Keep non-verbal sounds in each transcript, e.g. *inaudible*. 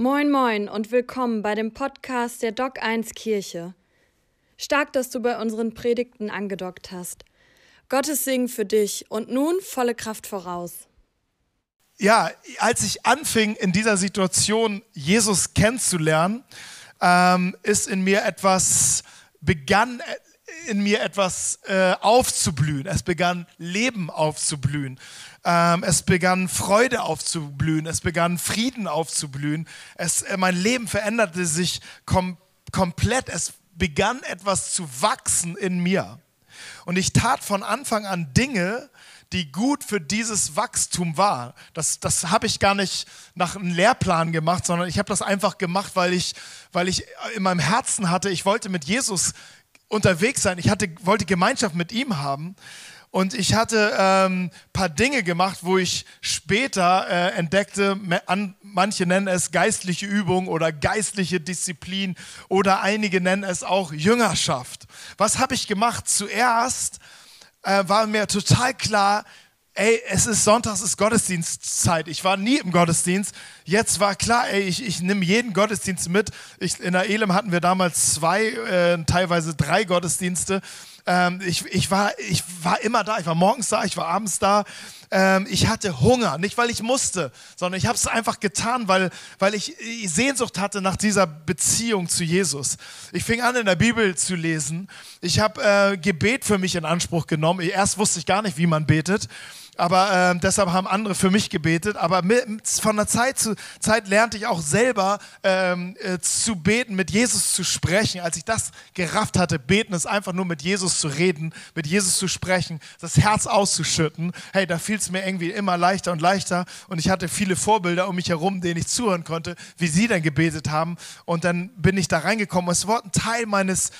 Moin moin und willkommen bei dem Podcast der Doc 1 Kirche. Stark, dass du bei unseren Predigten angedockt hast. Gottes Segen für dich und nun volle Kraft voraus. Ja, als ich anfing, in dieser Situation Jesus kennenzulernen, ähm, ist in mir etwas, begann in mir etwas äh, aufzublühen. Es begann Leben aufzublühen. Ähm, es begann Freude aufzublühen. Es begann Frieden aufzublühen. Es, äh, mein Leben veränderte sich kom komplett. Es begann etwas zu wachsen in mir. Und ich tat von Anfang an Dinge, die gut für dieses Wachstum war. Das, das habe ich gar nicht nach einem Lehrplan gemacht, sondern ich habe das einfach gemacht, weil ich, weil ich in meinem Herzen hatte, ich wollte mit Jesus unterwegs sein. Ich hatte, wollte Gemeinschaft mit ihm haben. Und ich hatte ein ähm, paar Dinge gemacht, wo ich später äh, entdeckte, an, manche nennen es geistliche Übung oder geistliche Disziplin oder einige nennen es auch Jüngerschaft. Was habe ich gemacht? Zuerst äh, war mir total klar, ey, es ist Sonntag, es ist Gottesdienstzeit. Ich war nie im Gottesdienst. Jetzt war klar, ey, ich, ich nehme jeden Gottesdienst mit. Ich, in der Elem hatten wir damals zwei, äh, teilweise drei Gottesdienste. Ähm, ich, ich, war, ich war immer da. Ich war morgens da, ich war abends da. Ähm, ich hatte Hunger, nicht weil ich musste, sondern ich habe es einfach getan, weil, weil ich Sehnsucht hatte nach dieser Beziehung zu Jesus. Ich fing an, in der Bibel zu lesen. Ich habe äh, Gebet für mich in Anspruch genommen. Erst wusste ich gar nicht, wie man betet aber äh, deshalb haben andere für mich gebetet. Aber mit, von der Zeit zu Zeit lernte ich auch selber ähm, äh, zu beten, mit Jesus zu sprechen. Als ich das gerafft hatte, beten ist einfach nur mit Jesus zu reden, mit Jesus zu sprechen, das Herz auszuschütten. Hey, da fiel es mir irgendwie immer leichter und leichter. Und ich hatte viele Vorbilder um mich herum, denen ich zuhören konnte, wie sie dann gebetet haben. Und dann bin ich da reingekommen. Es war ein Teil meines,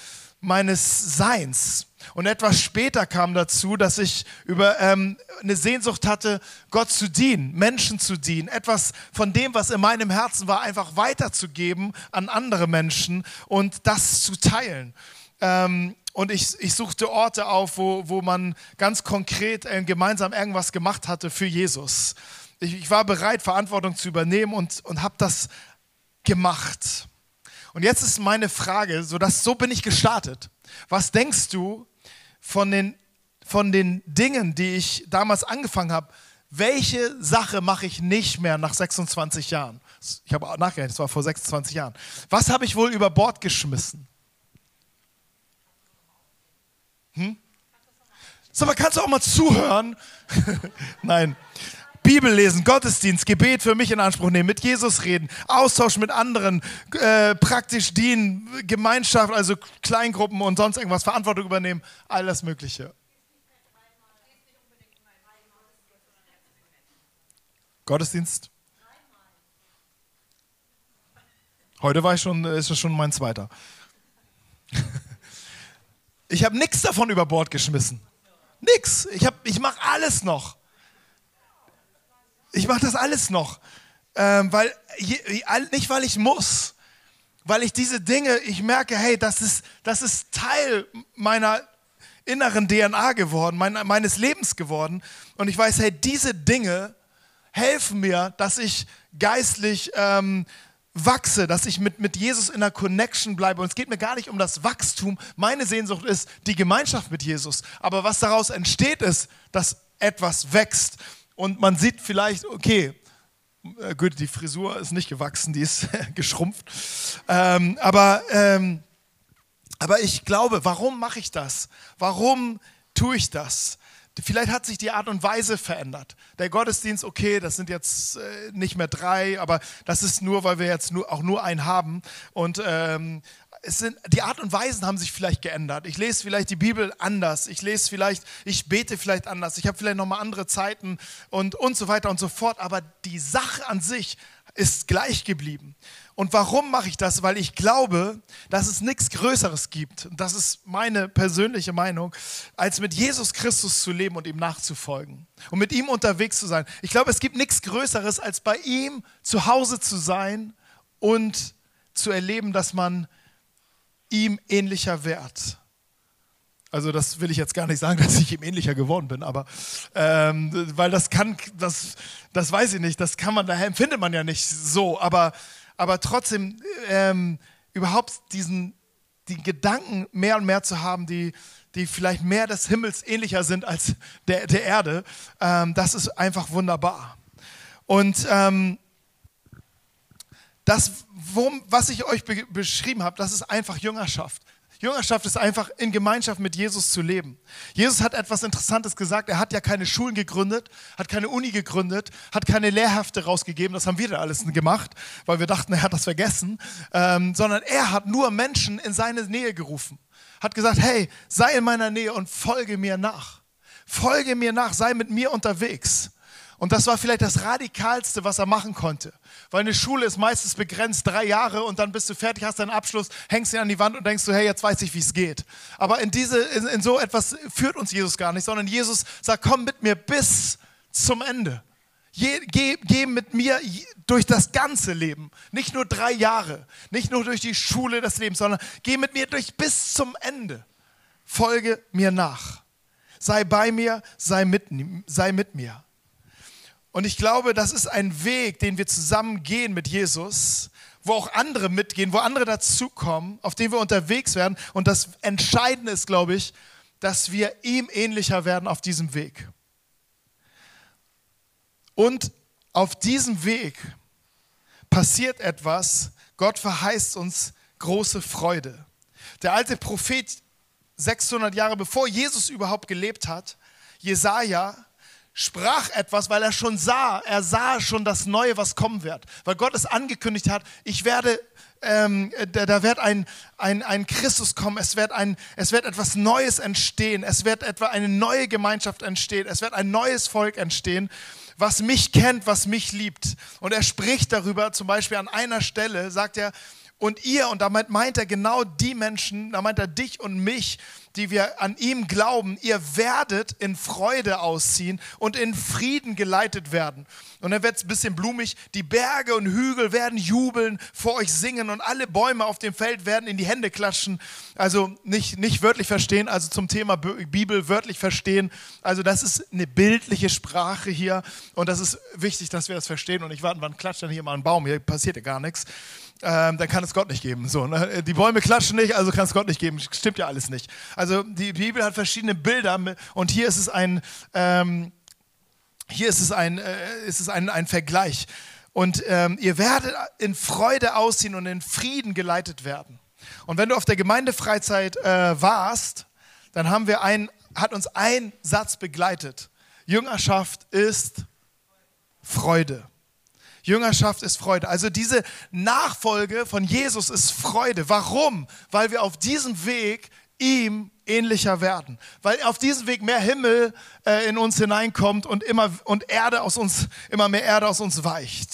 meines Seins. Und etwas später kam dazu, dass ich über ähm, eine Sehnsucht hatte, Gott zu dienen, Menschen zu dienen, etwas von dem, was in meinem Herzen war, einfach weiterzugeben an andere Menschen und das zu teilen. Ähm, und ich, ich suchte Orte auf, wo, wo man ganz konkret äh, gemeinsam irgendwas gemacht hatte für Jesus. Ich, ich war bereit, Verantwortung zu übernehmen und, und habe das gemacht. Und jetzt ist meine Frage, so, dass, so bin ich gestartet. Was denkst du, von den, von den Dingen, die ich damals angefangen habe, welche Sache mache ich nicht mehr nach 26 Jahren? Ich habe nachgerechnet, das war vor 26 Jahren. Was habe ich wohl über Bord geschmissen? Hm? Sag mal, kannst du auch mal zuhören? *laughs* Nein. Bibel lesen, Gottesdienst, Gebet für mich in Anspruch nehmen, mit Jesus reden, Austausch mit anderen, äh, praktisch dienen, Gemeinschaft, also Kleingruppen und sonst irgendwas, Verantwortung übernehmen, all das Mögliche. Gottesdienst? Heute war ich schon, ist es schon mein zweiter. *laughs* Ich habe nichts davon über Bord geschmissen. Nix. Ich, ich mache alles noch. Ich mache das alles noch, ähm, weil nicht weil ich muss, weil ich diese Dinge, ich merke, hey, das ist, das ist Teil meiner inneren DNA geworden, mein, meines Lebens geworden. Und ich weiß, hey, diese Dinge helfen mir, dass ich geistlich ähm, wachse, dass ich mit, mit Jesus in einer Connection bleibe. Und es geht mir gar nicht um das Wachstum. Meine Sehnsucht ist die Gemeinschaft mit Jesus. Aber was daraus entsteht, ist, dass etwas wächst und man sieht vielleicht, okay, äh, gut, die Frisur ist nicht gewachsen, die ist *laughs* geschrumpft. Ähm, aber, ähm, aber ich glaube, warum mache ich das? Warum tue ich das? Vielleicht hat sich die Art und Weise verändert. Der Gottesdienst, okay, das sind jetzt äh, nicht mehr drei, aber das ist nur, weil wir jetzt nur, auch nur einen haben. Und ähm, es sind, die Art und Weisen haben sich vielleicht geändert. Ich lese vielleicht die Bibel anders. Ich lese vielleicht, ich bete vielleicht anders. Ich habe vielleicht nochmal andere Zeiten und, und so weiter und so fort. Aber die Sache an sich ist gleich geblieben. Und warum mache ich das? Weil ich glaube, dass es nichts Größeres gibt. Das ist meine persönliche Meinung, als mit Jesus Christus zu leben und ihm nachzufolgen. Und mit ihm unterwegs zu sein. Ich glaube, es gibt nichts Größeres, als bei ihm zu Hause zu sein und zu erleben, dass man ihm ähnlicher wird. Also das will ich jetzt gar nicht sagen, *laughs* dass ich ihm ähnlicher geworden bin, aber ähm, weil das kann, das, das weiß ich nicht, das kann man, daher empfindet man ja nicht so, aber, aber trotzdem ähm, überhaupt diesen die Gedanken mehr und mehr zu haben, die, die vielleicht mehr des Himmels ähnlicher sind als der, der Erde, ähm, das ist einfach wunderbar. Und ähm, das, wo, was ich euch be beschrieben habe, das ist einfach Jüngerschaft. Jüngerschaft ist einfach in Gemeinschaft mit Jesus zu leben. Jesus hat etwas Interessantes gesagt. Er hat ja keine Schulen gegründet, hat keine Uni gegründet, hat keine Lehrhefte rausgegeben. Das haben wir da alles gemacht, weil wir dachten, er hat das vergessen. Ähm, sondern er hat nur Menschen in seine Nähe gerufen. Hat gesagt, hey, sei in meiner Nähe und folge mir nach. Folge mir nach, sei mit mir unterwegs. Und das war vielleicht das Radikalste, was er machen konnte. Weil eine Schule ist meistens begrenzt drei Jahre und dann bist du fertig, hast deinen Abschluss, hängst ihn an die Wand und denkst du, hey, jetzt weiß ich, wie es geht. Aber in, diese, in, in so etwas führt uns Jesus gar nicht, sondern Jesus sagt, komm mit mir bis zum Ende. Je, geh, geh mit mir durch das ganze Leben. Nicht nur drei Jahre, nicht nur durch die Schule des Lebens, sondern geh mit mir durch bis zum Ende. Folge mir nach. Sei bei mir, sei mit, sei mit mir. Und ich glaube, das ist ein Weg, den wir zusammen gehen mit Jesus, wo auch andere mitgehen, wo andere dazukommen, auf dem wir unterwegs werden. Und das Entscheidende ist, glaube ich, dass wir ihm ähnlicher werden auf diesem Weg. Und auf diesem Weg passiert etwas. Gott verheißt uns große Freude. Der alte Prophet 600 Jahre bevor Jesus überhaupt gelebt hat, Jesaja, sprach etwas, weil er schon sah, er sah schon das Neue, was kommen wird. Weil Gott es angekündigt hat, ich werde, ähm, da, da, wird ein, ein, ein Christus kommen, es wird, ein, es wird etwas Neues entstehen, es wird etwa eine neue Gemeinschaft entstehen, es wird ein neues Volk entstehen, was mich kennt, was mich liebt. Und er spricht darüber, zum Beispiel an einer Stelle, sagt er, und ihr, und damit meint er genau die Menschen, da meint er dich und mich, die wir an ihm glauben, ihr werdet in Freude ausziehen und in Frieden geleitet werden. Und dann wird es ein bisschen blumig, die Berge und Hügel werden jubeln, vor euch singen und alle Bäume auf dem Feld werden in die Hände klatschen. Also nicht, nicht wörtlich verstehen, also zum Thema Bibel wörtlich verstehen. Also das ist eine bildliche Sprache hier und das ist wichtig, dass wir das verstehen und nicht warten, wann klatscht dann hier mal ein Baum, hier passiert ja gar nichts ähm, dann kann es Gott nicht geben. So, ne? Die Bäume klatschen nicht, also kann es Gott nicht geben. Stimmt ja alles nicht. Also die Bibel hat verschiedene Bilder und hier ist es ein, ähm, hier ist es ein, äh, ist es ein, ein Vergleich. Und ähm, ihr werdet in Freude ausziehen und in Frieden geleitet werden. Und wenn du auf der Gemeindefreizeit äh, warst, dann haben wir ein, hat uns ein Satz begleitet. Jüngerschaft ist Freude. Jüngerschaft ist Freude. Also diese Nachfolge von Jesus ist Freude. Warum? Weil wir auf diesem Weg ihm ähnlicher werden. Weil auf diesem Weg mehr Himmel äh, in uns hineinkommt und, immer, und Erde aus uns, immer mehr Erde aus uns weicht.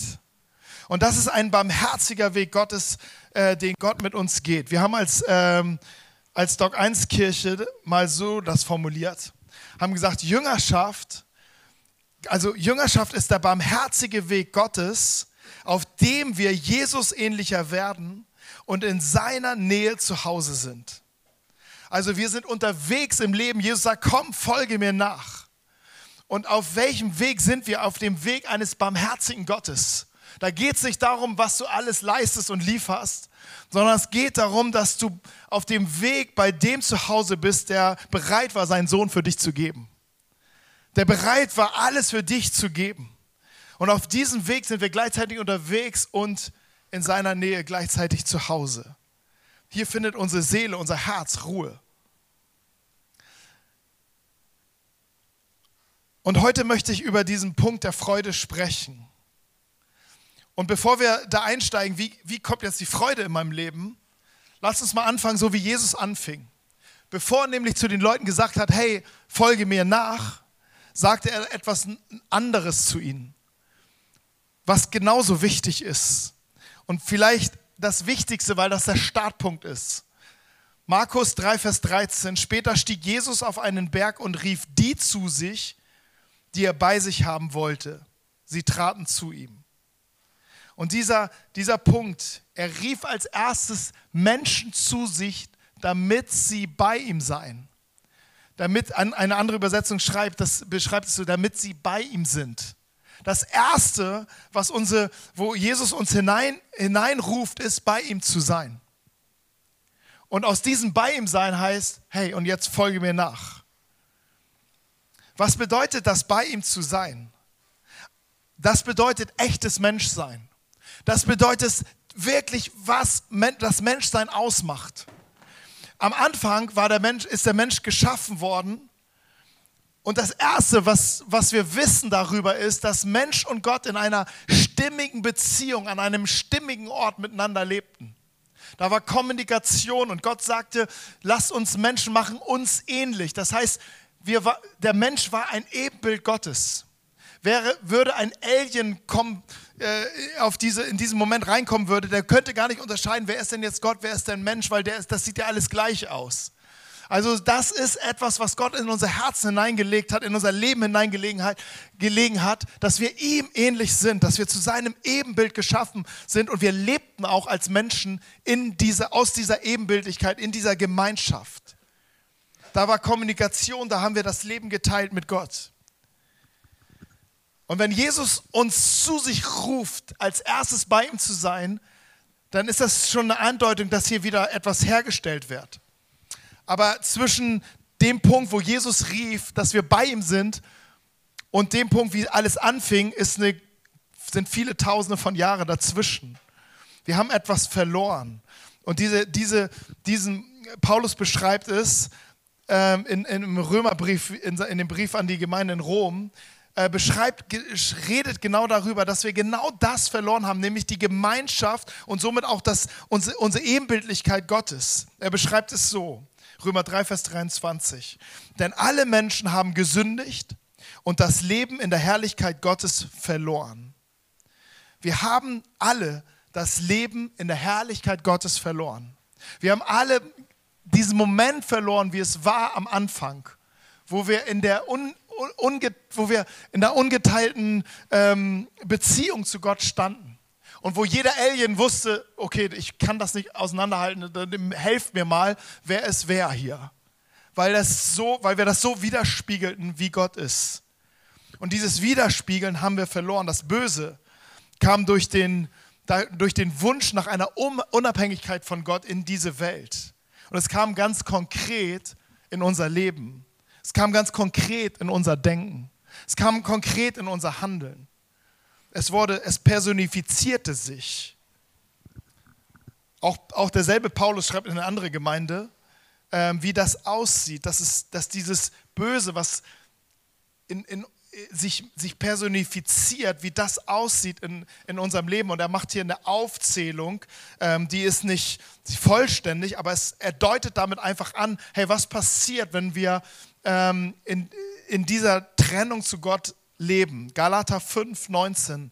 Und das ist ein barmherziger Weg Gottes, äh, den Gott mit uns geht. Wir haben als, ähm, als Doc 1 Kirche mal so das formuliert, haben gesagt, Jüngerschaft also Jüngerschaft ist der barmherzige Weg Gottes, auf dem wir Jesus ähnlicher werden und in seiner Nähe zu Hause sind. Also wir sind unterwegs im Leben. Jesus sagt, komm, folge mir nach. Und auf welchem Weg sind wir? Auf dem Weg eines barmherzigen Gottes. Da geht es nicht darum, was du alles leistest und lieferst, sondern es geht darum, dass du auf dem Weg bei dem zu Hause bist, der bereit war, seinen Sohn für dich zu geben der bereit war, alles für dich zu geben. Und auf diesem Weg sind wir gleichzeitig unterwegs und in seiner Nähe gleichzeitig zu Hause. Hier findet unsere Seele, unser Herz Ruhe. Und heute möchte ich über diesen Punkt der Freude sprechen. Und bevor wir da einsteigen, wie, wie kommt jetzt die Freude in meinem Leben, lass uns mal anfangen, so wie Jesus anfing. Bevor er nämlich zu den Leuten gesagt hat, hey, folge mir nach, sagte er etwas anderes zu ihnen, was genauso wichtig ist. Und vielleicht das Wichtigste, weil das der Startpunkt ist. Markus 3, Vers 13. Später stieg Jesus auf einen Berg und rief die zu sich, die er bei sich haben wollte. Sie traten zu ihm. Und dieser, dieser Punkt, er rief als erstes Menschen zu sich, damit sie bei ihm seien damit eine andere Übersetzung schreibt, das beschreibt es so, damit sie bei ihm sind. Das Erste, was unsere, wo Jesus uns hinein, hineinruft, ist, bei ihm zu sein. Und aus diesem bei ihm sein heißt, hey, und jetzt folge mir nach. Was bedeutet das, bei ihm zu sein? Das bedeutet echtes Menschsein. Das bedeutet wirklich, was das Menschsein ausmacht. Am Anfang war der Mensch, ist der Mensch geschaffen worden. Und das Erste, was, was wir wissen darüber, ist, dass Mensch und Gott in einer stimmigen Beziehung, an einem stimmigen Ort miteinander lebten. Da war Kommunikation und Gott sagte, lass uns Menschen machen, uns ähnlich. Das heißt, wir, der Mensch war ein Ebenbild Gottes. Wäre, würde ein Alien kommen, äh, auf diese, in diesem Moment reinkommen würde, der könnte gar nicht unterscheiden, wer ist denn jetzt Gott, wer ist denn Mensch, weil der ist, das sieht ja alles gleich aus. Also das ist etwas, was Gott in unser Herzen hineingelegt hat, in unser Leben hineingelegen hat, gelegen hat, dass wir ihm ähnlich sind, dass wir zu seinem Ebenbild geschaffen sind und wir lebten auch als Menschen in diese, aus dieser Ebenbildlichkeit, in dieser Gemeinschaft. Da war Kommunikation, da haben wir das Leben geteilt mit Gott. Und wenn Jesus uns zu sich ruft, als erstes bei ihm zu sein, dann ist das schon eine Andeutung, dass hier wieder etwas hergestellt wird. Aber zwischen dem Punkt, wo Jesus rief, dass wir bei ihm sind, und dem Punkt, wie alles anfing, eine, sind viele Tausende von Jahren dazwischen. Wir haben etwas verloren. Und diese, diese, diesen, Paulus beschreibt es ähm, in, in, im Römerbrief, in, in dem Brief an die Gemeinde in Rom, äh, beschreibt, redet genau darüber, dass wir genau das verloren haben, nämlich die Gemeinschaft und somit auch das, unsere, unsere Ebenbildlichkeit Gottes. Er beschreibt es so, Römer 3, Vers 23. Denn alle Menschen haben gesündigt und das Leben in der Herrlichkeit Gottes verloren. Wir haben alle das Leben in der Herrlichkeit Gottes verloren. Wir haben alle diesen Moment verloren, wie es war am Anfang, wo wir in der un wo wir in der ungeteilten ähm, Beziehung zu Gott standen. Und wo jeder Alien wusste, okay, ich kann das nicht auseinanderhalten, helft mir mal, wer ist wer hier. Weil, das so, weil wir das so widerspiegelten, wie Gott ist. Und dieses Widerspiegeln haben wir verloren. Das Böse kam durch den, durch den Wunsch nach einer Unabhängigkeit von Gott in diese Welt. Und es kam ganz konkret in unser Leben. Es kam ganz konkret in unser Denken. Es kam konkret in unser Handeln. Es wurde, es personifizierte sich. Auch, auch derselbe Paulus schreibt in eine andere Gemeinde, äh, wie das aussieht, dass, es, dass dieses Böse, was in, in, sich, sich personifiziert, wie das aussieht in, in unserem Leben. Und er macht hier eine Aufzählung, ähm, die ist nicht vollständig, aber es, er deutet damit einfach an, hey, was passiert, wenn wir ähm, in, in dieser Trennung zu Gott leben. Galater 5, 19.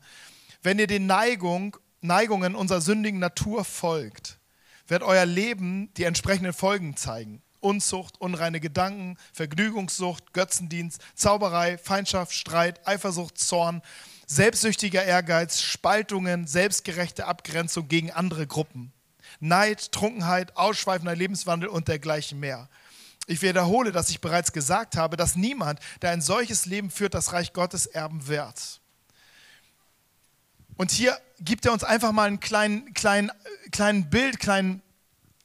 Wenn ihr den Neigung, Neigungen unserer sündigen Natur folgt, wird euer Leben die entsprechenden Folgen zeigen. Unzucht, unreine Gedanken, Vergnügungssucht, Götzendienst, Zauberei, Feindschaft, Streit, Eifersucht, Zorn, selbstsüchtiger Ehrgeiz, Spaltungen, selbstgerechte Abgrenzung gegen andere Gruppen, Neid, Trunkenheit, ausschweifender Lebenswandel und dergleichen mehr. Ich wiederhole, dass ich bereits gesagt habe, dass niemand, der ein solches Leben führt, das Reich Gottes erben wird. Und hier gibt er uns einfach mal einen kleinen, kleinen, kleinen Bild, kleinen,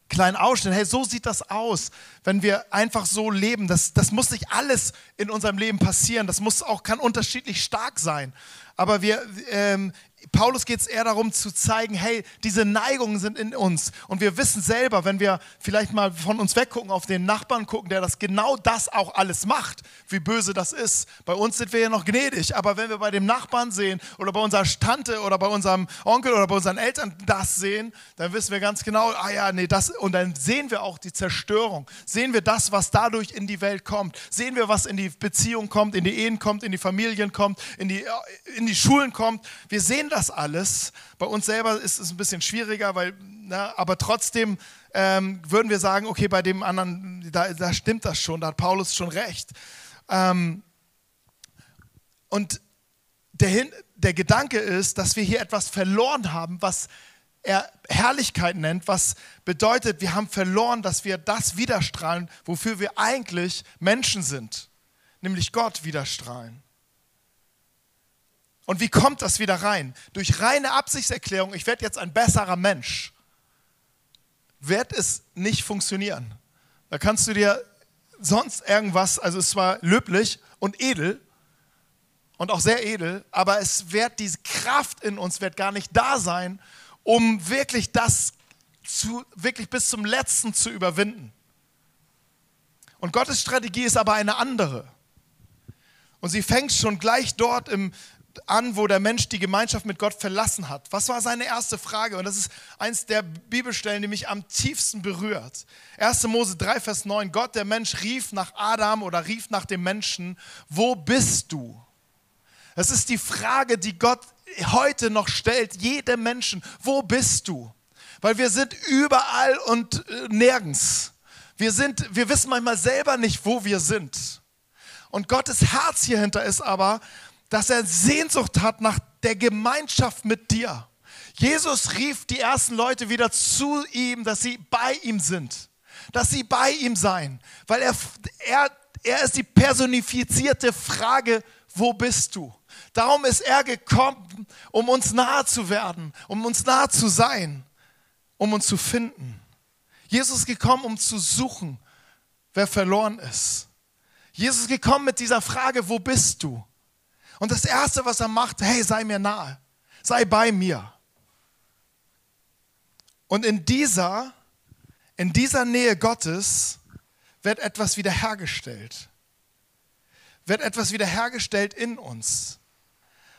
kleinen Ausschnitt. Hey, so sieht das aus, wenn wir einfach so leben. Das, das muss nicht alles in unserem Leben passieren. Das muss auch, kann unterschiedlich stark sein. Aber wir, ähm, Paulus geht es eher darum zu zeigen, hey, diese Neigungen sind in uns. Und wir wissen selber, wenn wir vielleicht mal von uns weggucken, auf den Nachbarn gucken, der das genau das auch alles macht, wie böse das ist. Bei uns sind wir ja noch gnädig, aber wenn wir bei dem Nachbarn sehen oder bei unserer Tante oder bei unserem Onkel oder bei unseren Eltern das sehen, dann wissen wir ganz genau, ah ja, nee, das, und dann sehen wir auch die Zerstörung. Sehen wir das, was dadurch in die Welt kommt. Sehen wir, was in die Beziehung kommt, in die Ehen kommt, in die Familien kommt, in die, in die Schulen kommt. Wir sehen das alles. Bei uns selber ist es ein bisschen schwieriger, weil, na, aber trotzdem ähm, würden wir sagen, okay, bei dem anderen, da, da, stimmt das schon, da hat Paulus schon recht. Ähm, und der, der Gedanke ist, dass wir hier etwas verloren haben, was er Herrlichkeit nennt, was bedeutet, wir haben verloren, dass wir das widerstrahlen, wofür wir eigentlich Menschen sind, nämlich Gott widerstrahlen. Und wie kommt das wieder rein? Durch reine Absichtserklärung, ich werde jetzt ein besserer Mensch, wird es nicht funktionieren. Da kannst du dir sonst irgendwas, also es war löblich und edel und auch sehr edel, aber es wird diese Kraft in uns wird gar nicht da sein, um wirklich das zu, wirklich bis zum letzten zu überwinden. Und Gottes Strategie ist aber eine andere. Und sie fängt schon gleich dort im, an, wo der Mensch die Gemeinschaft mit Gott verlassen hat. Was war seine erste Frage? Und das ist eins der Bibelstellen, die mich am tiefsten berührt. 1. Mose 3, Vers 9. Gott, der Mensch, rief nach Adam oder rief nach dem Menschen, wo bist du? Das ist die Frage, die Gott heute noch stellt, jedem Menschen, wo bist du? Weil wir sind überall und äh, nirgends. Wir, sind, wir wissen manchmal selber nicht, wo wir sind. Und Gottes Herz hierhinter ist aber, dass er Sehnsucht hat nach der Gemeinschaft mit dir. Jesus rief die ersten Leute wieder zu ihm, dass sie bei ihm sind, dass sie bei ihm seien, weil er, er, er ist die personifizierte Frage, wo bist du? Darum ist er gekommen, um uns nahe zu werden, um uns nahe zu sein, um uns zu finden. Jesus ist gekommen, um zu suchen, wer verloren ist. Jesus ist gekommen mit dieser Frage, wo bist du? Und das Erste, was er macht, hey, sei mir nahe, sei bei mir. Und in dieser, in dieser Nähe Gottes wird etwas wiederhergestellt. Wird etwas wiederhergestellt in uns.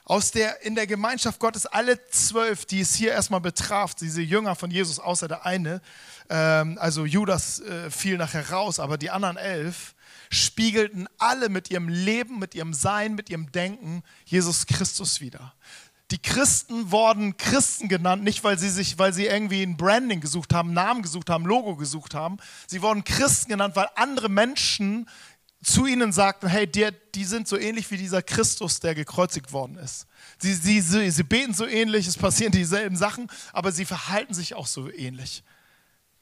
Aus der, in der Gemeinschaft Gottes, alle zwölf, die es hier erstmal betraf, diese Jünger von Jesus, außer der eine, ähm, also Judas äh, fiel nachher raus, aber die anderen elf, spiegelten alle mit ihrem Leben, mit ihrem Sein, mit ihrem Denken Jesus Christus wieder. Die Christen wurden Christen genannt, nicht weil sie sich, weil sie irgendwie ein Branding gesucht haben, Namen gesucht haben, Logo gesucht haben. Sie wurden Christen genannt, weil andere Menschen zu ihnen sagten, hey, die, die sind so ähnlich wie dieser Christus, der gekreuzigt worden ist. Sie, sie, sie, sie beten so ähnlich, es passieren dieselben Sachen, aber sie verhalten sich auch so ähnlich.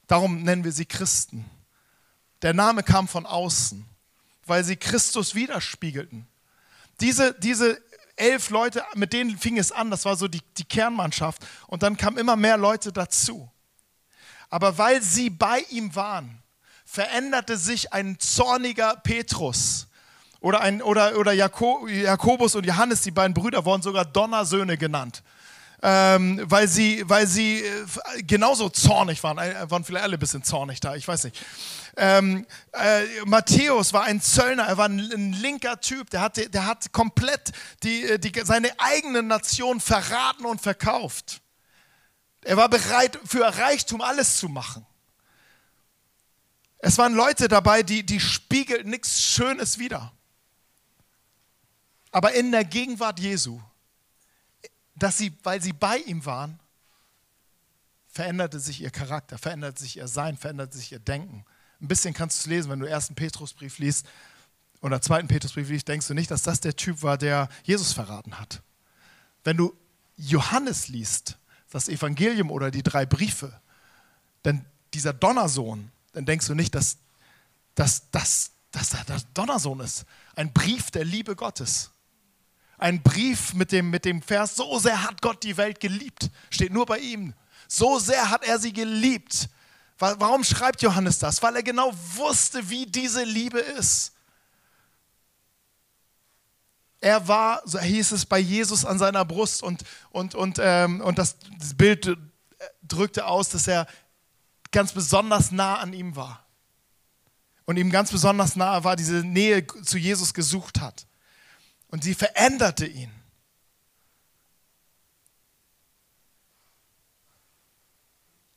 Darum nennen wir sie Christen. Der Name kam von außen weil sie Christus widerspiegelten. Diese, diese elf Leute, mit denen fing es an, das war so die, die Kernmannschaft. Und dann kamen immer mehr Leute dazu. Aber weil sie bei ihm waren, veränderte sich ein zorniger Petrus oder, ein, oder, oder Jakobus und Johannes, die beiden Brüder, wurden sogar Donnersöhne genannt. Ähm, weil sie, weil sie äh, genauso zornig waren, waren vielleicht alle ein bisschen zornig da, ich weiß nicht. Ähm, äh, Matthäus war ein Zöllner, er war ein, ein linker Typ, der, hatte, der hat komplett die, äh, die, seine eigene Nation verraten und verkauft. Er war bereit, für Reichtum alles zu machen. Es waren Leute dabei, die, die spiegelten nichts Schönes wider. Aber in der Gegenwart Jesu, dass sie, weil sie bei ihm waren, veränderte sich ihr Charakter, veränderte sich ihr Sein, veränderte sich ihr Denken. Ein bisschen kannst du es lesen, wenn du ersten Petrusbrief liest oder zweiten Petrusbrief liest, denkst du nicht, dass das der Typ war, der Jesus verraten hat. Wenn du Johannes liest, das Evangelium oder die drei Briefe, dann dieser Donnersohn, dann denkst du nicht, dass, dass, dass, dass er der Donnersohn ist. Ein Brief der Liebe Gottes. Ein Brief mit dem, mit dem Vers, so sehr hat Gott die Welt geliebt, steht nur bei ihm. So sehr hat er sie geliebt, Warum schreibt Johannes das? Weil er genau wusste, wie diese Liebe ist. Er war, so hieß es, bei Jesus an seiner Brust und, und, und, ähm, und das, das Bild drückte aus, dass er ganz besonders nah an ihm war. Und ihm ganz besonders nah war, diese Nähe zu Jesus gesucht hat. Und sie veränderte ihn.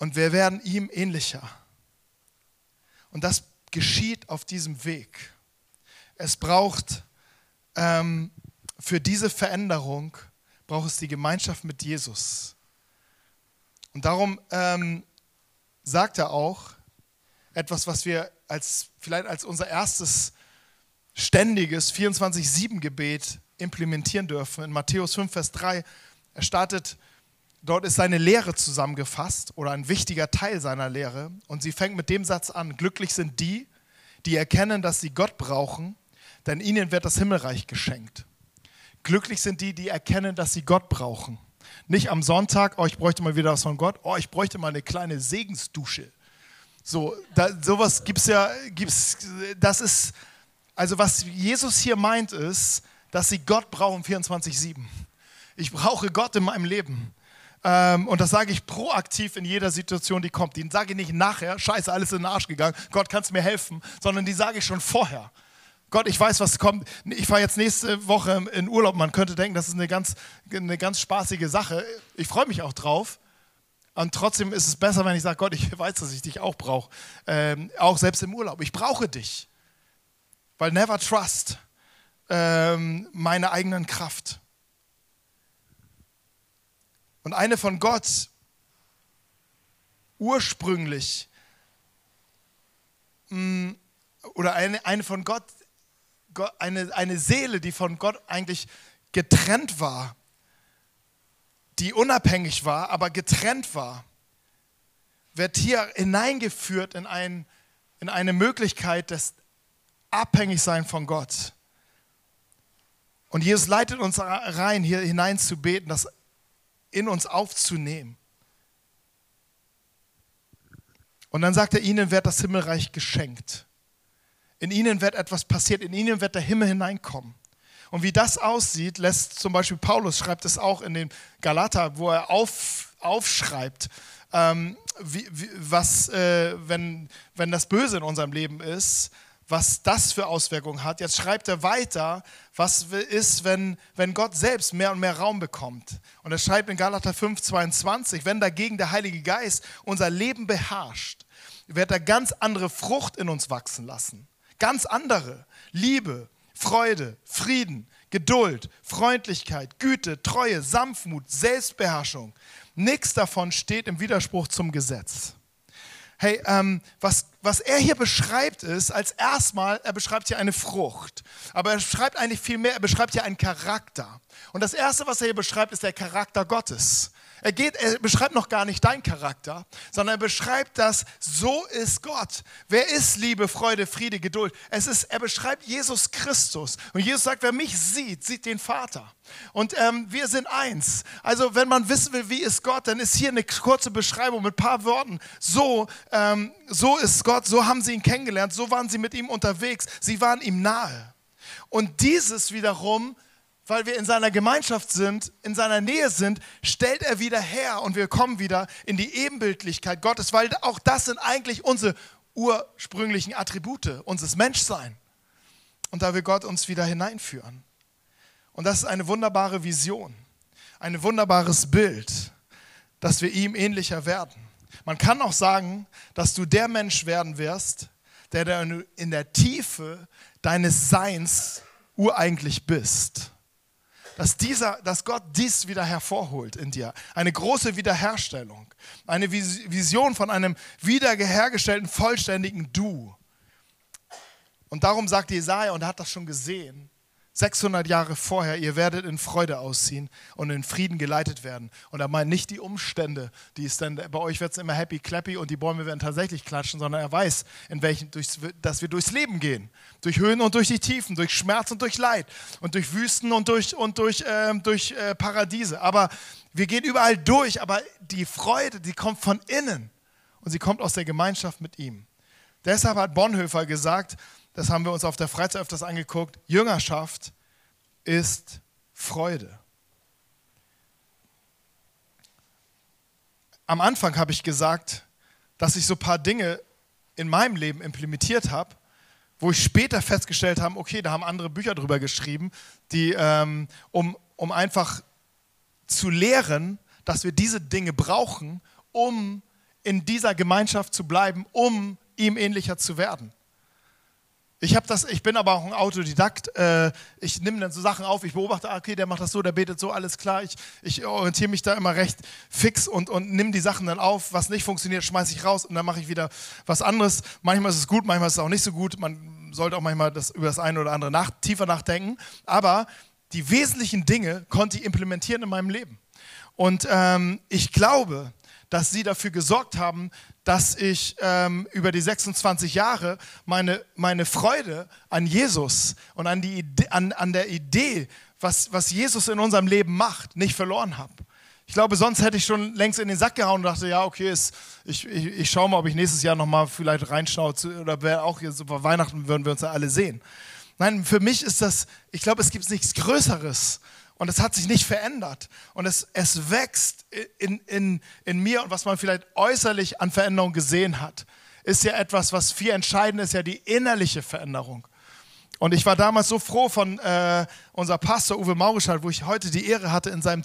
und wir werden ihm ähnlicher. Und das geschieht auf diesem Weg. Es braucht ähm, für diese Veränderung braucht es die Gemeinschaft mit Jesus. Und darum ähm, sagt er auch etwas, was wir als, vielleicht als unser erstes ständiges 24-7-Gebet implementieren dürfen. In Matthäus 5, Vers 3, er startet Dort ist seine Lehre zusammengefasst oder ein wichtiger Teil seiner Lehre. Und sie fängt mit dem Satz an, glücklich sind die, die erkennen, dass sie Gott brauchen, denn ihnen wird das Himmelreich geschenkt. Glücklich sind die, die erkennen, dass sie Gott brauchen. Nicht am Sonntag, oh, ich bräuchte mal wieder was von Gott, oh, ich bräuchte mal eine kleine Segensdusche. So, da, sowas gibt es ja, gibt's, das ist, also was Jesus hier meint ist, dass sie Gott brauchen 24-7. Ich brauche Gott in meinem Leben. Ähm, und das sage ich proaktiv in jeder Situation, die kommt. Die sage ich nicht nachher, scheiße, alles in den Arsch gegangen, Gott, kannst mir helfen, sondern die sage ich schon vorher. Gott, ich weiß, was kommt. Ich fahre jetzt nächste Woche in Urlaub. Man könnte denken, das ist eine ganz, eine ganz spaßige Sache. Ich freue mich auch drauf. Und trotzdem ist es besser, wenn ich sage, Gott, ich weiß, dass ich dich auch brauche. Ähm, auch selbst im Urlaub. Ich brauche dich. Weil never trust ähm, meine eigenen Kraft. Und eine von Gott ursprünglich mh, mm, oder eine, eine von Gott, Gott, eine, eine Seele, die von Gott eigentlich getrennt war, die unabhängig war, aber getrennt war, wird hier hineingeführt in, ein, in eine Möglichkeit des Abhängigsein von Gott. Und Jesus leitet uns rein, hier hinein zu beten, das in uns aufzunehmen. Und dann sagt er, ihnen wird das Himmelreich geschenkt. In ihnen wird etwas passiert, in ihnen wird der Himmel hineinkommen. Und wie das aussieht, lässt zum Beispiel Paulus, schreibt es auch in den Galater, wo er auf, aufschreibt, ähm, wie, wie, was, äh, wenn, wenn das Böse in unserem Leben ist, was das für Auswirkungen hat. Jetzt schreibt er weiter, was ist, wenn, wenn Gott selbst mehr und mehr Raum bekommt. Und er schreibt in Galater 5, 22, wenn dagegen der Heilige Geist unser Leben beherrscht, wird er ganz andere Frucht in uns wachsen lassen. Ganz andere. Liebe, Freude, Frieden, Geduld, Freundlichkeit, Güte, Treue, Sanftmut, Selbstbeherrschung. Nichts davon steht im Widerspruch zum Gesetz. Hey, ähm, was, was er hier beschreibt ist, als erstmal, er beschreibt hier eine Frucht. Aber er beschreibt eigentlich viel mehr, er beschreibt hier einen Charakter. Und das Erste, was er hier beschreibt, ist der Charakter Gottes. Er, geht, er beschreibt noch gar nicht deinen Charakter, sondern er beschreibt das, so ist Gott. Wer ist Liebe, Freude, Friede, Geduld? Es ist, er beschreibt Jesus Christus. Und Jesus sagt, wer mich sieht, sieht den Vater. Und ähm, wir sind eins. Also wenn man wissen will, wie ist Gott, dann ist hier eine kurze Beschreibung mit ein paar Worten. So, ähm, so ist Gott, so haben sie ihn kennengelernt, so waren sie mit ihm unterwegs, sie waren ihm nahe. Und dieses wiederum weil wir in seiner Gemeinschaft sind, in seiner Nähe sind, stellt er wieder her und wir kommen wieder in die Ebenbildlichkeit Gottes, weil auch das sind eigentlich unsere ursprünglichen Attribute, unseres Menschsein. Und da will Gott uns wieder hineinführen. Und das ist eine wunderbare Vision, ein wunderbares Bild, dass wir ihm ähnlicher werden. Man kann auch sagen, dass du der Mensch werden wirst, der in der Tiefe deines Seins ureigentlich bist dass, dieser, dass Gott dies wieder hervorholt in dir. Eine große Wiederherstellung. Eine Vision von einem wiederhergestellten, vollständigen Du. Und darum sagt Jesaja, und er hat das schon gesehen, 600 Jahre vorher, ihr werdet in Freude ausziehen und in Frieden geleitet werden. Und er meint nicht die Umstände, die es denn, bei euch wird es immer happy clappy und die Bäume werden tatsächlich klatschen, sondern er weiß, in welchen, dass wir durchs Leben gehen. Durch Höhen und durch die Tiefen, durch Schmerz und durch Leid und durch Wüsten und durch, und durch, äh, durch äh, Paradiese. Aber wir gehen überall durch, aber die Freude, die kommt von innen und sie kommt aus der Gemeinschaft mit ihm. Deshalb hat Bonhoeffer gesagt, das haben wir uns auf der Freizeit öfters angeguckt, Jüngerschaft ist Freude. Am Anfang habe ich gesagt, dass ich so ein paar Dinge in meinem Leben implementiert habe, wo ich später festgestellt habe, okay, da haben andere Bücher drüber geschrieben, die, ähm, um, um einfach zu lehren, dass wir diese Dinge brauchen, um in dieser Gemeinschaft zu bleiben, um ihm ähnlicher zu werden. Ich, das, ich bin aber auch ein Autodidakt. Äh, ich nehme dann so Sachen auf, ich beobachte, ah, okay, der macht das so, der betet so, alles klar. Ich, ich orientiere mich da immer recht fix und, und nehme die Sachen dann auf. Was nicht funktioniert, schmeiße ich raus und dann mache ich wieder was anderes. Manchmal ist es gut, manchmal ist es auch nicht so gut. Man sollte auch manchmal das, über das eine oder andere nach, tiefer nachdenken. Aber die wesentlichen Dinge konnte ich implementieren in meinem Leben. Und ähm, ich glaube, dass sie dafür gesorgt haben, dass ich ähm, über die 26 Jahre meine, meine Freude an Jesus und an, die Idee, an, an der Idee, was, was Jesus in unserem Leben macht, nicht verloren habe. Ich glaube, sonst hätte ich schon längst in den Sack gehauen und dachte, ja, okay, ist, ich, ich, ich schaue mal, ob ich nächstes Jahr nochmal vielleicht reinschaue oder wäre auch jetzt über Weihnachten würden wir uns ja alle sehen. Nein, für mich ist das, ich glaube, es gibt nichts Größeres und es hat sich nicht verändert. Und es, es wächst in, in, in mir und was man vielleicht äußerlich an Veränderung gesehen hat, ist ja etwas, was viel entscheidend ist, ja die innerliche Veränderung. Und ich war damals so froh von äh, unser Pastor Uwe Maurischalt, wo ich heute die Ehre hatte, in seinem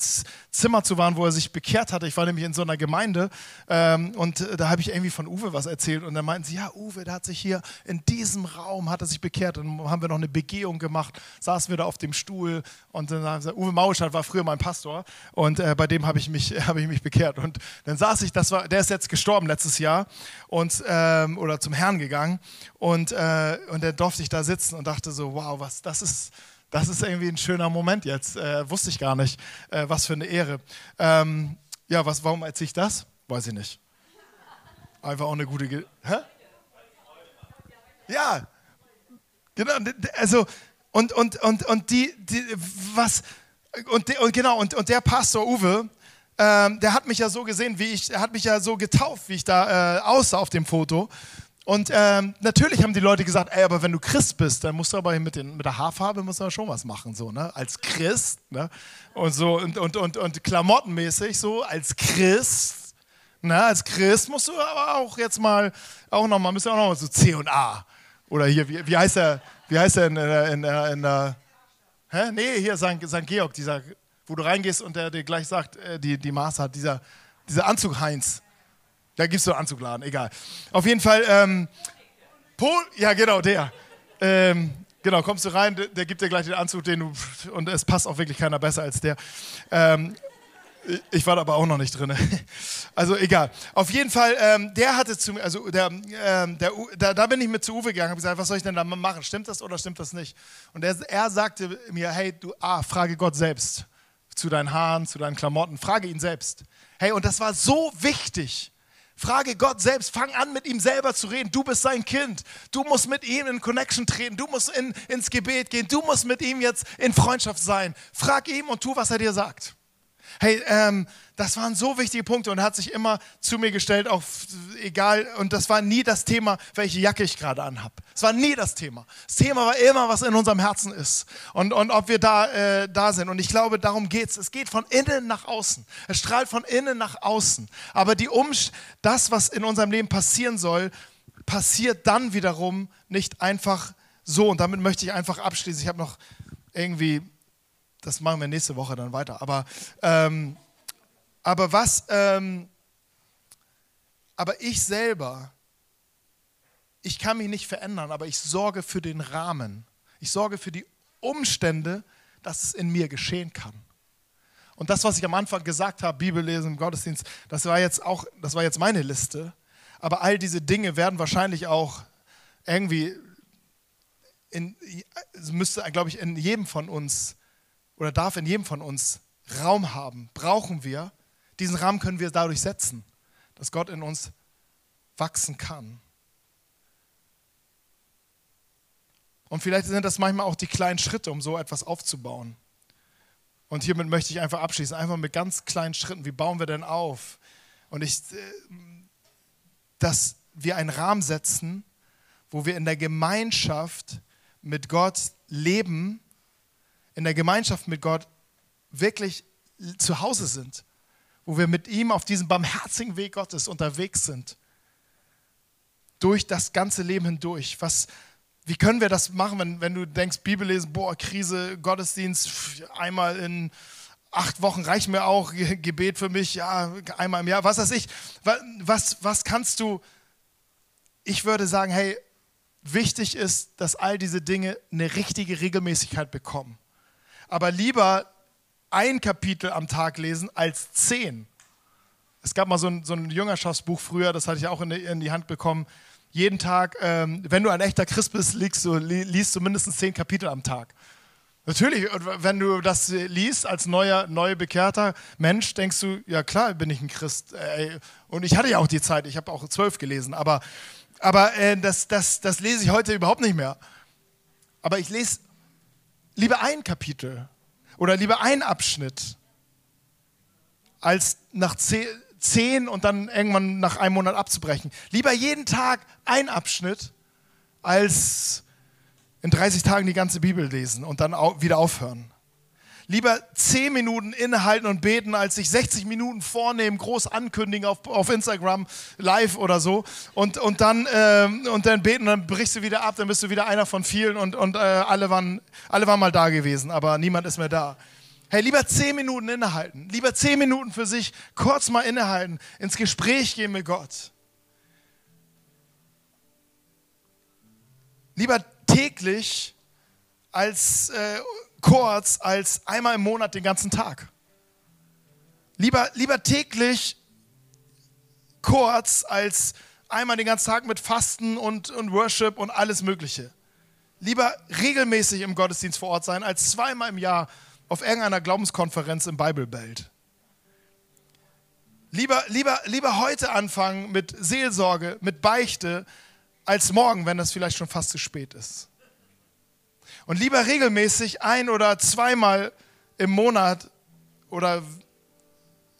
Zimmer zu waren, wo er sich bekehrt hatte. Ich war nämlich in so einer Gemeinde ähm, und äh, da habe ich irgendwie von Uwe was erzählt. Und dann meinten sie, ja, Uwe, der hat sich hier in diesem Raum, hat er sich bekehrt. Und dann haben wir noch eine Begehung gemacht, saßen wir da auf dem Stuhl. Und dann haben sie, Uwe Maurischalt war früher mein Pastor. Und äh, bei dem habe ich, mich, *laughs* hab ich mich bekehrt. Und dann saß ich, das war, der ist jetzt gestorben letztes Jahr und, ähm, oder zum Herrn gegangen. Und, äh, und dann durfte ich da sitzen und dachte so, wow, was, das ist das ist irgendwie ein schöner Moment jetzt. Äh, wusste ich gar nicht. Äh, was für eine Ehre. Ähm, ja, was, warum erzähle ich das? Weiß ich nicht. Einfach auch eine gute. Ge Hä? Ja, genau. Also, und, und, und, und die, die was, und, und genau, und, und der Pastor Uwe, ähm, der hat mich ja so gesehen, wie ich, er hat mich ja so getauft, wie ich da äh, aussah auf dem Foto. Und ähm, natürlich haben die Leute gesagt, ey, aber wenn du Christ bist, dann musst du aber mit, den, mit der Haarfarbe musst du schon was machen, so, ne? Als Christ, ne? Und so, und, und, und, und klamottenmäßig, so, als Christ, ne? Als Christ musst du aber auch jetzt mal, auch nochmal, müsst du auch nochmal so C und A. Oder hier, wie, wie heißt er, wie heißt er in, in, in, in der, hä? Nee, hier St. St. Georg, dieser, wo du reingehst und der dir gleich sagt, äh, die, die Maße hat, dieser, dieser Anzug Heinz. Da gibt es so einen Anzugladen, egal. Auf jeden Fall, ähm, Pol, ja genau, der. Ähm, genau, kommst du rein, der, der, gibt dir gleich den Anzug, den du, und es passt auch wirklich keiner besser als der. Ähm, ich war da aber auch noch nicht drin. *laughs* Also egal. Auf jeden Fall, ähm, der hatte zu mir, also der, ähm, der, da, da, bin ich mit zu Uwe gegangen, habe gesagt, was soll ich denn da machen? Stimmt das oder stimmt das nicht? Und er, er sagte mir, hey, du, ah, frage Gott selbst zu deinen Haaren, zu deinen Klamotten, frage ihn selbst. Hey, und das war so wichtig. Frage Gott selbst, fang an mit ihm selber zu reden. Du bist sein Kind. Du musst mit ihm in Connection treten. Du musst in, ins Gebet gehen. Du musst mit ihm jetzt in Freundschaft sein. Frag ihm und tu, was er dir sagt. Hey, ähm, das waren so wichtige Punkte und hat sich immer zu mir gestellt, auch egal, und das war nie das Thema, welche Jacke ich gerade anhab. Es war nie das Thema. Das Thema war immer, was in unserem Herzen ist und, und ob wir da, äh, da sind. Und ich glaube, darum geht es. Es geht von innen nach außen. Es strahlt von innen nach außen. Aber die Umst das, was in unserem Leben passieren soll, passiert dann wiederum nicht einfach so. Und damit möchte ich einfach abschließen. Ich habe noch irgendwie das machen wir nächste Woche dann weiter. Aber, ähm, aber was, ähm, aber ich selber, ich kann mich nicht verändern, aber ich sorge für den Rahmen. Ich sorge für die Umstände, dass es in mir geschehen kann. Und das, was ich am Anfang gesagt habe, Bibellesen, Gottesdienst, das war jetzt auch, das war jetzt meine Liste. Aber all diese Dinge werden wahrscheinlich auch irgendwie in, müsste, glaube ich, in jedem von uns oder darf in jedem von uns Raum haben, brauchen wir. Diesen Rahmen können wir dadurch setzen, dass Gott in uns wachsen kann. Und vielleicht sind das manchmal auch die kleinen Schritte, um so etwas aufzubauen. Und hiermit möchte ich einfach abschließen, einfach mit ganz kleinen Schritten. Wie bauen wir denn auf? Und ich, äh, dass wir einen Rahmen setzen, wo wir in der Gemeinschaft mit Gott leben in der Gemeinschaft mit Gott wirklich zu Hause sind, wo wir mit ihm auf diesem barmherzigen Weg Gottes unterwegs sind, durch das ganze Leben hindurch. Was, wie können wir das machen, wenn, wenn du denkst, Bibel lesen, boah, Krise, Gottesdienst, einmal in acht Wochen reicht mir auch, Gebet für mich, ja, einmal im Jahr, was weiß ich. Was, was kannst du, ich würde sagen, hey, wichtig ist, dass all diese Dinge eine richtige Regelmäßigkeit bekommen aber lieber ein Kapitel am Tag lesen als zehn. Es gab mal so ein, so ein Jüngerschaftsbuch früher, das hatte ich auch in die, in die Hand bekommen. Jeden Tag, ähm, wenn du ein echter Christ bist, liest du, liest du mindestens zehn Kapitel am Tag. Natürlich, wenn du das liest als neuer, neu bekehrter Mensch, denkst du, ja klar, bin ich ein Christ. Und ich hatte ja auch die Zeit, ich habe auch zwölf gelesen, aber, aber äh, das, das, das lese ich heute überhaupt nicht mehr. Aber ich lese lieber ein Kapitel oder lieber ein Abschnitt, als nach zehn und dann irgendwann nach einem Monat abzubrechen. Lieber jeden Tag ein Abschnitt, als in 30 Tagen die ganze Bibel lesen und dann wieder aufhören. Lieber 10 Minuten innehalten und beten, als sich 60 Minuten vornehmen, groß ankündigen auf, auf Instagram, live oder so und, und, dann, äh, und dann beten, dann brichst du wieder ab, dann bist du wieder einer von vielen und, und äh, alle, waren, alle waren mal da gewesen, aber niemand ist mehr da. Hey, lieber 10 Minuten innehalten, lieber 10 Minuten für sich kurz mal innehalten, ins Gespräch gehen mit Gott. Lieber täglich als äh, kurz als einmal im Monat den ganzen Tag. Lieber, lieber täglich kurz als einmal den ganzen Tag mit Fasten und, und Worship und alles Mögliche. Lieber regelmäßig im Gottesdienst vor Ort sein, als zweimal im Jahr auf irgendeiner Glaubenskonferenz im Bibelbelt. Lieber, lieber, lieber heute anfangen mit Seelsorge, mit Beichte, als morgen, wenn das vielleicht schon fast zu spät ist. Und lieber regelmäßig ein oder zweimal im Monat oder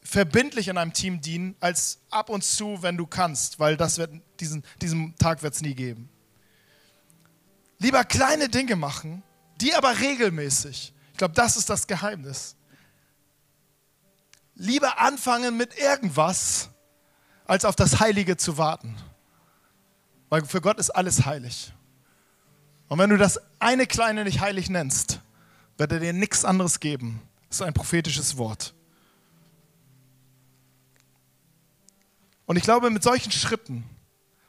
verbindlich in einem Team dienen, als ab und zu, wenn du kannst, weil das wird, diesen, diesen Tag wird es nie geben. Lieber kleine Dinge machen, die aber regelmäßig. Ich glaube, das ist das Geheimnis. Lieber anfangen mit irgendwas, als auf das Heilige zu warten. Weil für Gott ist alles heilig. Und wenn du das eine kleine nicht heilig nennst, wird er dir nichts anderes geben. Das ist ein prophetisches Wort. Und ich glaube, mit solchen Schritten,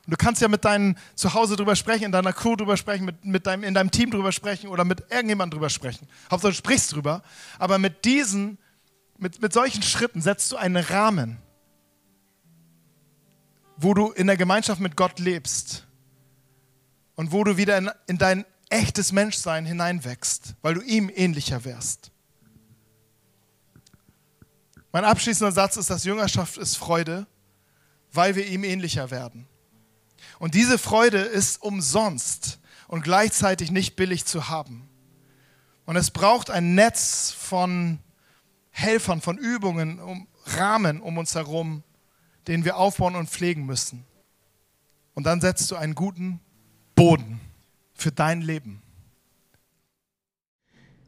du kannst ja mit deinem Zuhause drüber sprechen, in deiner Crew drüber sprechen, mit, mit deinem, in deinem Team drüber sprechen oder mit irgendjemandem drüber sprechen. Hauptsache du sprichst drüber. Aber mit diesen, mit, mit solchen Schritten setzt du einen Rahmen, wo du in der Gemeinschaft mit Gott lebst und wo du wieder in, in dein echtes Menschsein hineinwächst, weil du ihm ähnlicher wärst. Mein abschließender Satz ist, dass Jüngerschaft ist Freude, weil wir ihm ähnlicher werden. Und diese Freude ist umsonst und gleichzeitig nicht billig zu haben. Und es braucht ein Netz von Helfern, von Übungen, um Rahmen um uns herum, den wir aufbauen und pflegen müssen. Und dann setzt du einen guten Boden für dein Leben.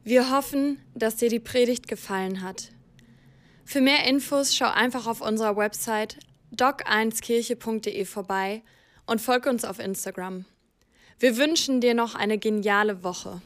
Wir hoffen, dass dir die Predigt gefallen hat. Für mehr Infos schau einfach auf unserer Website doc1kirche.de vorbei und folge uns auf Instagram. Wir wünschen dir noch eine geniale Woche.